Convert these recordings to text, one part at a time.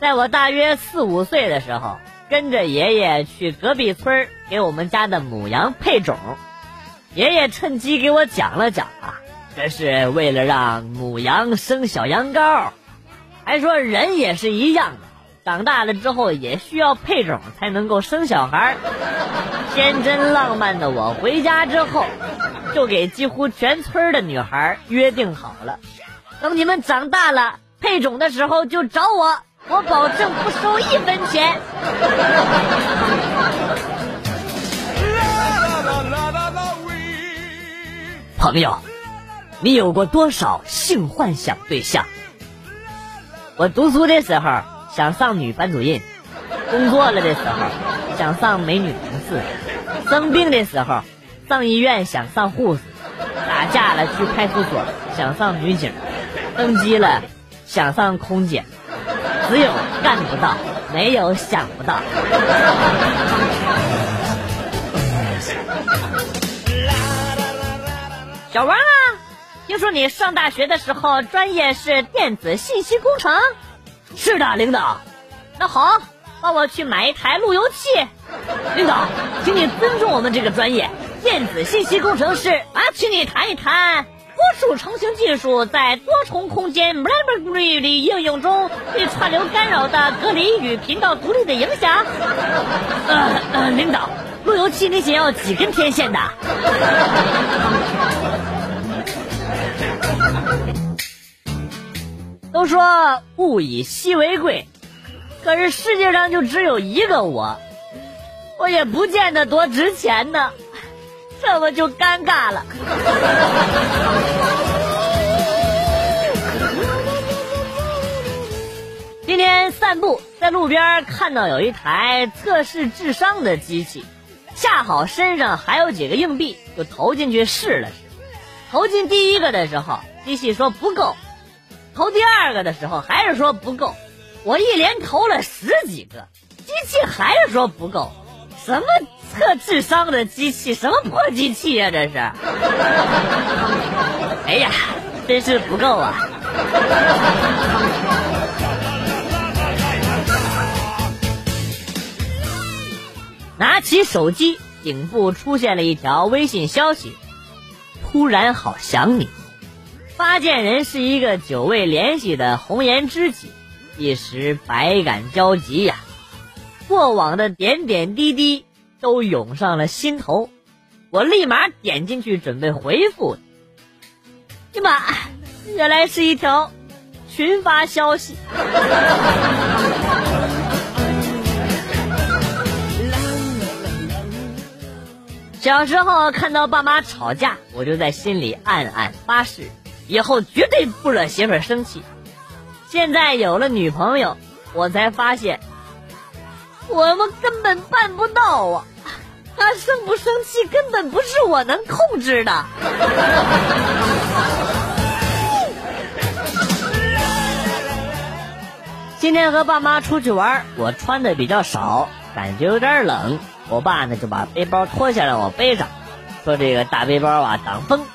在我大约四五岁的时候，跟着爷爷去隔壁村给我们家的母羊配种，爷爷趁机给我讲了讲啊，这是为了让母羊生小羊羔，还说人也是一样的，长大了之后也需要配种才能够生小孩。天真浪漫的我回家之后，就给几乎全村的女孩约定好了，等你们长大了配种的时候就找我。我保证不收一分钱。朋友，你有过多少性幻想对象？我读书的时候想上女班主任，工作了的时候想上美女同事，生病的时候上医院想上护士，打架了去派出所想上女警，登机了想上空姐。只有干不到，没有想不到。小王啊，听说你上大学的时候专业是电子信息工程？是的，领导。那好，帮我去买一台路由器。领导，请你尊重我们这个专业，电子信息工程师啊，请你谈一谈。多数成型技术在多重空间的应用中对串流干扰的隔离与频道独立的影响。呃呃，领导，路由器你想要几根天线的？都说物以稀为贵，可是世界上就只有一个我，我也不见得多值钱呢。这不就尴尬了？今天散步在路边看到有一台测试智商的机器，恰好身上还有几个硬币，就投进去试了试。投进第一个的时候，机器说不够；投第二个的时候，还是说不够。我一连投了十几个，机器还是说不够。什么？测智商的机器，什么破机器呀？这是！哎呀，真是不够啊！拿起手机，顶部出现了一条微信消息：“突然好想你。”发件人是一个久未联系的红颜知己，一时百感交集呀。过往的点点滴滴。都涌上了心头，我立马点进去准备回复。呀妈，原来是一条群发消息。小时候看到爸妈吵架，我就在心里暗暗发誓，以后绝对不惹媳妇生气。现在有了女朋友，我才发现，我们根本办不到啊。他生不生气根本不是我能控制的。今天和爸妈出去玩，我穿的比较少，感觉有点冷。我爸呢就把背包脱下来我背上，说这个大背包啊挡风。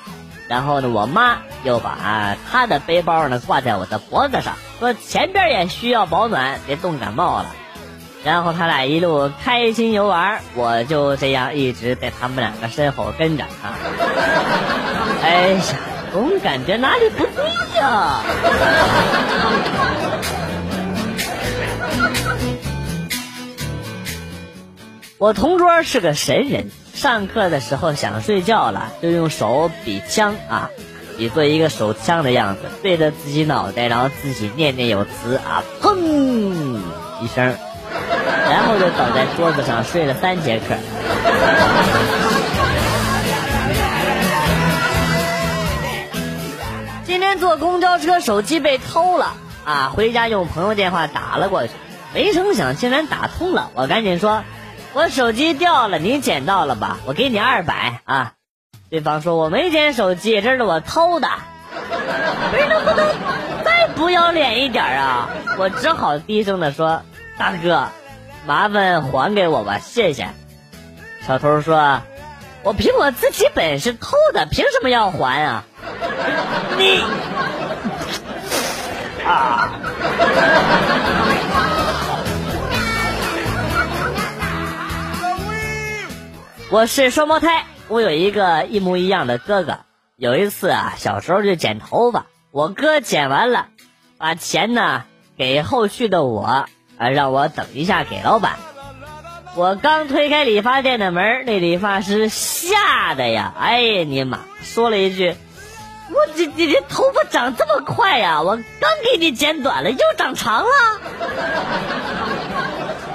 然后呢，我妈又把她的背包呢挂在我的脖子上，说前边也需要保暖，别冻感冒了。然后他俩一路开心游玩，我就这样一直在他们两个身后跟着啊。哎呀，总感觉哪里不对呀！我同桌是个神人，上课的时候想睡觉了，就用手比枪啊，比做一个手枪的样子，对着自己脑袋，然后自己念念有词啊，砰一声。然后就倒在桌子上睡了三节课。今天坐公交车，手机被偷了啊！回家用朋友电话打了过去，没成想竟然打通了。我赶紧说：“我手机掉了，你捡到了吧？我给你二百啊！”对方说：“我没捡手机，这是我偷的。”不是能不能再不要脸一点啊？我只好低声的说：“大哥。”麻烦还给我吧，谢谢。”小偷说：“我凭我自己本事偷的，凭什么要还啊？” 你啊！我是双胞胎，我有一个一模一样的哥哥。有一次啊，小时候就剪头发，我哥剪完了，把钱呢给后续的我，啊，让我等一下给老板。我刚推开理发店的门，那理发师吓得呀，哎呀你妈，说了一句：“我这你这头发长这么快呀？我刚给你剪短了，又长长了。”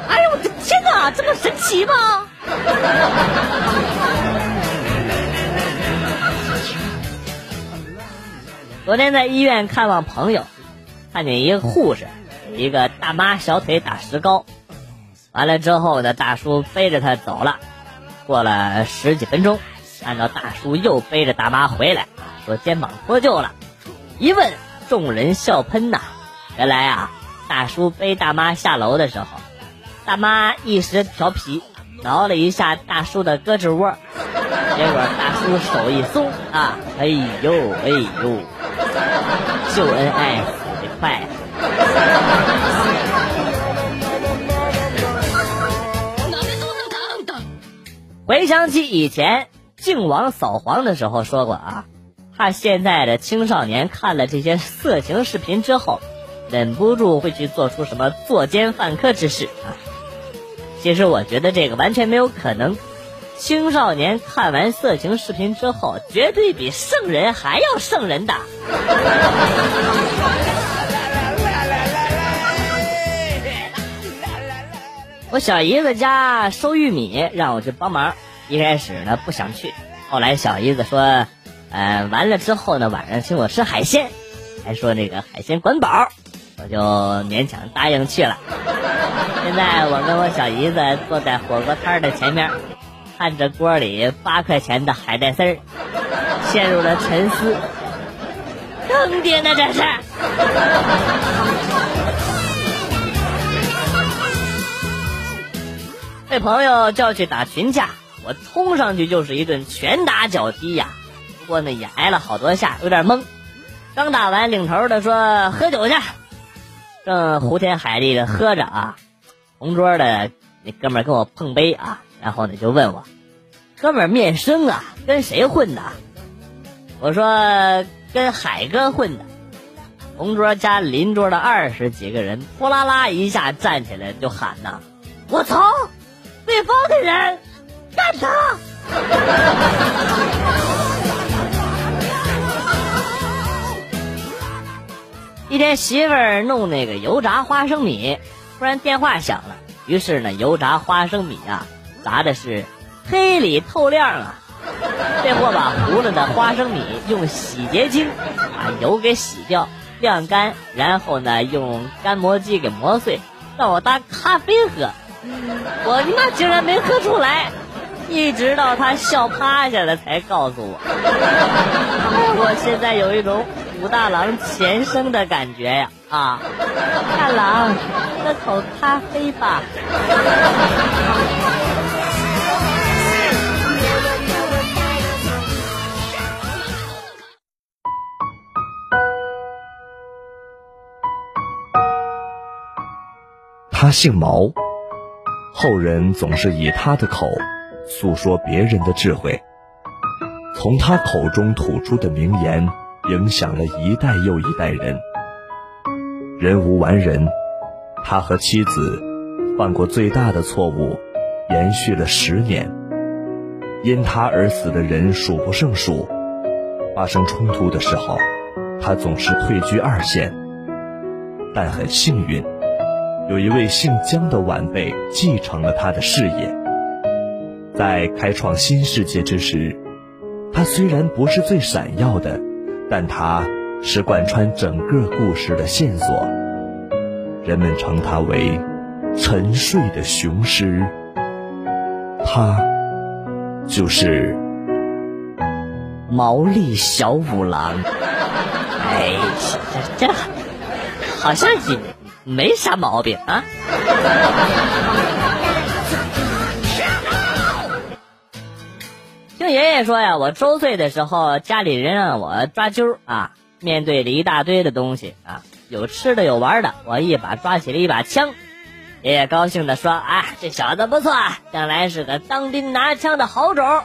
哎呦我的天哪，这么神奇吗？昨天在医院看望朋友，看见一个护士，一个大妈小腿打石膏，完了之后呢，大叔背着她走了。过了十几分钟，看到大叔又背着大妈回来，说肩膀脱臼了。一问，众人笑喷呐。原来啊，大叔背大妈下楼的时候，大妈一时调皮。挠了一下大叔的胳肢窝，结果大叔手一松啊，哎呦哎呦，秀恩爱死得快。回想起以前靖王扫黄的时候说过啊，怕现在的青少年看了这些色情视频之后，忍不住会去做出什么作奸犯科之事啊。其实我觉得这个完全没有可能。青少年看完色情视频之后，绝对比圣人还要圣人的。小姨子家收玉米，让我去帮忙。一开始呢不想去，后来小姨子说：“呃，完了之后呢，晚上请我吃海鲜，还说那个海鲜管饱。”我就勉强答应去了。现在我跟我小姨子坐在火锅摊的前面，看着锅里八块钱的海带丝儿，陷入了沉思。坑爹呢这是！被朋友叫去打群架，我冲上去就是一顿拳打脚踢呀。不过呢也挨了好多下，有点懵。刚打完，领头的说喝酒去。正胡天海地的喝着啊，同桌的那哥们跟我碰杯啊，然后呢就问我，哥们面生啊，跟谁混的？我说跟海哥混的。同桌加邻桌的二十几个人，呼啦啦一下站起来就喊呐：“我操，对方的人，干他！”一天，媳妇儿弄那个油炸花生米，突然电话响了。于是呢，油炸花生米啊，炸的是黑里透亮啊。这货把糊了的花生米用洗洁精把油给洗掉、晾干，然后呢，用干磨机给磨碎，让我当咖啡喝。我他妈竟然没喝出来，一直到他笑趴下了才告诉我。我现在有一种。武大郎前生的感觉呀啊！大郎，喝口咖啡吧。他姓毛，后人总是以他的口诉说别人的智慧，从他口中吐出的名言。影响了一代又一代人。人无完人，他和妻子犯过最大的错误，延续了十年。因他而死的人数不胜数。发生冲突的时候，他总是退居二线。但很幸运，有一位姓姜的晚辈继承了他的事业。在开创新世界之时，他虽然不是最闪耀的。但他是贯穿整个故事的线索，人们称他为“沉睡的雄狮”，他就是毛利小五郎。哎，这这好像也没啥毛病啊。听爷爷说呀，我周岁的时候，家里人让我抓阄啊。面对着一大堆的东西啊，有吃的有玩的，我一把抓起了一把枪，爷爷高兴的说：“啊，这小子不错，将来是个当兵拿枪的好种。”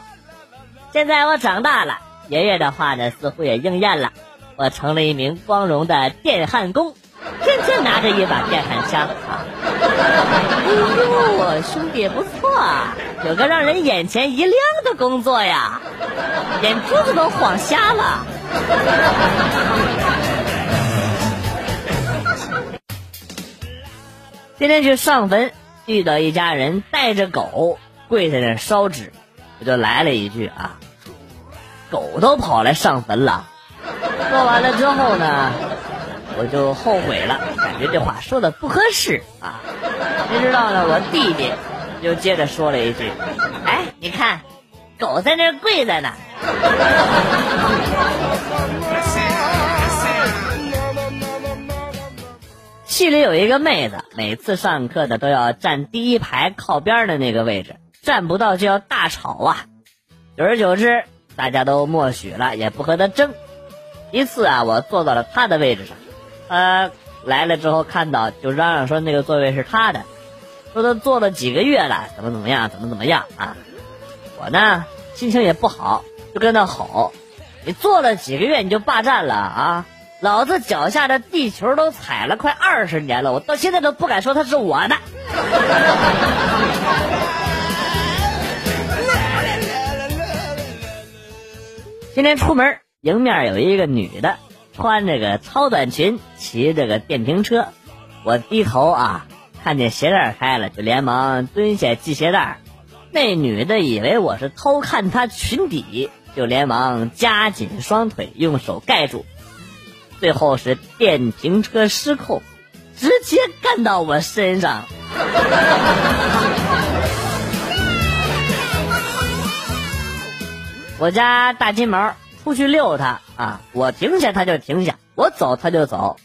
现在我长大了，爷爷的话呢似乎也应验了，我成了一名光荣的电焊工，天天拿着一把电焊枪啊！哎呦，兄弟不错，有个让人眼前一亮的工作呀，眼珠子都晃瞎了。今天去上坟，遇到一家人带着狗跪在那烧纸，我就来了一句啊。狗都跑来上坟了，说完了之后呢，我就后悔了，感觉这话说的不合适啊。谁知道呢，我弟弟又接着说了一句：“哎，你看，狗在那跪着呢。”系里有一个妹子，每次上课的都要站第一排靠边的那个位置，站不到就要大吵啊。久而久之。大家都默许了，也不和她争。一次啊，我坐到了她的位置上，他来了之后看到，就嚷嚷说那个座位是他的，说他坐了几个月了，怎么怎么样，怎么怎么样啊！我呢，心情也不好，就跟他吼：“你坐了几个月你就霸占了啊！老子脚下的地球都踩了快二十年了，我到现在都不敢说他是我的。”今天出门，迎面有一个女的，穿着个超短裙，骑着个电瓶车。我低头啊，看见鞋带开了，就连忙蹲下系鞋带。那女的以为我是偷看她裙底，就连忙夹紧双腿，用手盖住。最后是电瓶车失控，直接干到我身上。我家大金毛出去遛它啊，我停下它就停下，我走它就走。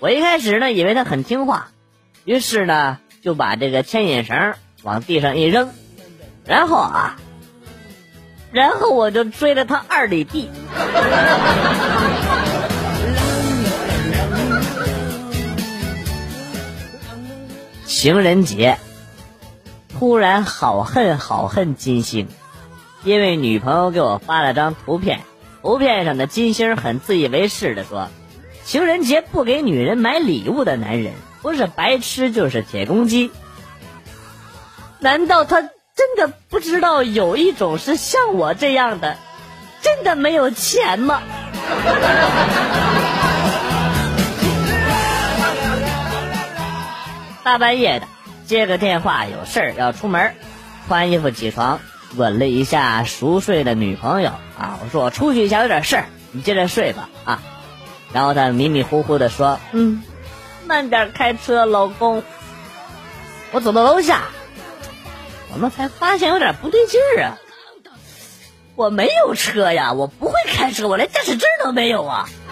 我一开始呢以为它很听话，于是呢就把这个牵引绳往地上一扔，然后啊，然后我就追了它二里地。情人节，突然好恨好恨金星。因为女朋友给我发了张图片，图片上的金星很自以为是的说：“情人节不给女人买礼物的男人，不是白痴就是铁公鸡。”难道他真的不知道有一种是像我这样的，真的没有钱吗？大半夜的接个电话，有事儿要出门，穿衣服起床。吻了一下熟睡的女朋友啊，我说我出去一下有点事儿，你接着睡吧啊。然后他迷迷糊糊的说：“嗯，慢点开车，老公。”我走到楼下，我们才发现有点不对劲儿啊。我没有车呀，我不会开车，我连驾驶证都没有啊。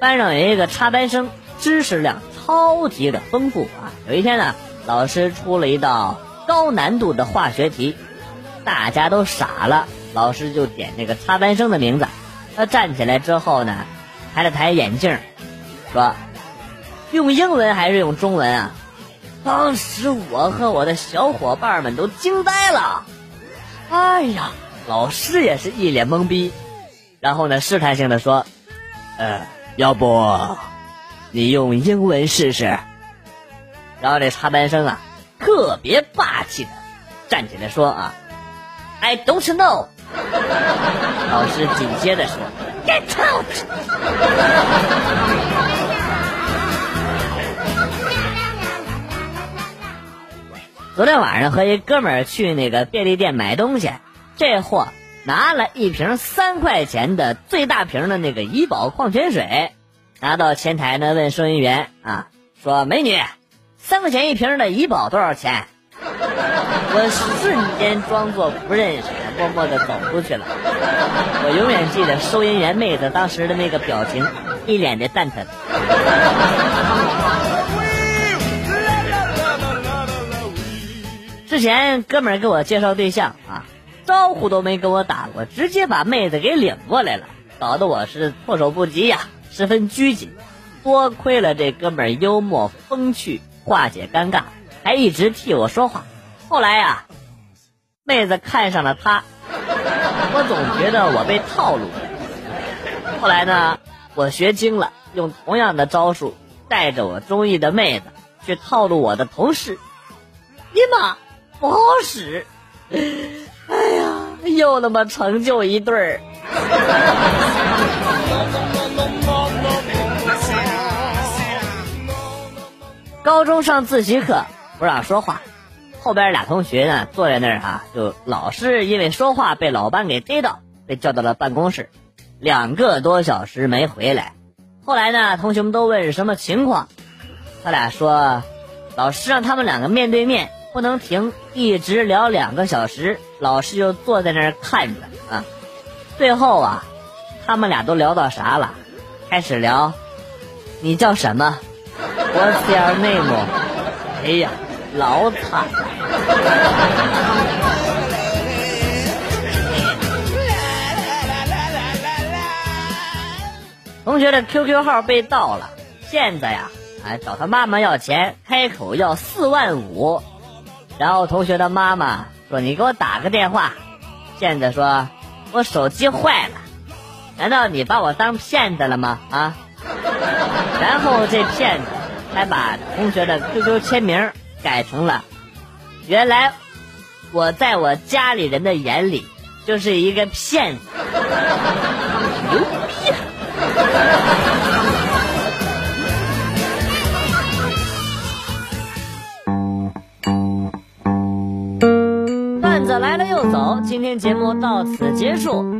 班上有一个插班生，知识量。超级的丰富啊！有一天呢，老师出了一道高难度的化学题，大家都傻了。老师就点那个插班生的名字，他站起来之后呢，抬了抬眼镜，说：“用英文还是用中文啊？”当时我和我的小伙伴们都惊呆了。哎呀，老师也是一脸懵逼，然后呢，试探性的说：“呃，要不？”你用英文试试。然后这插班生啊，特别霸气的站起来说啊，I don't know。老师紧接着说，Get out。昨天晚上和一哥们儿去那个便利店买东西，这货拿了一瓶三块钱的最大瓶的那个怡宝矿泉水。拿到前台呢，问收银员啊，说：“美女，三块钱一瓶的怡宝多少钱？” 我瞬间装作不认识，默默的走出去了。我永远记得收银员妹子当时的那个表情，一脸的蛋疼。之前哥们给我介绍对象啊，招呼都没跟我打过，直接把妹子给领过来了。搞得我是措手不及呀，十分拘谨。多亏了这哥们幽默风趣，化解尴尬，还一直替我说话。后来呀，妹子看上了他，我总觉得我被套路了。后来呢，我学精了，用同样的招数，带着我中意的妹子去套路我的同事。尼玛，不好使！哎呀，又那么成就一对儿。高中上自习课不让说话，后边俩同学呢坐在那儿啊，就老是因为说话被老班给逮到，被叫到了办公室，两个多小时没回来。后来呢，同学们都问是什么情况，他俩说，老师让他们两个面对面，不能停，一直聊两个小时，老师就坐在那儿看着啊。最后啊，他们俩都聊到啥了？开始聊，你叫什么？What's your name？哎呀，老惨了！同学的 QQ 号被盗了，骗子呀，哎，找他妈妈要钱，开口要四万五。然后同学的妈妈说：“你给我打个电话。”骗子说：“我手机坏了。”难道你把我当骗子了吗？啊？然后这骗子。还把同学的 QQ 签名改成了，原来我在我家里人的眼里就是一个骗子，牛逼！段子来了又走，今天节目到此结束。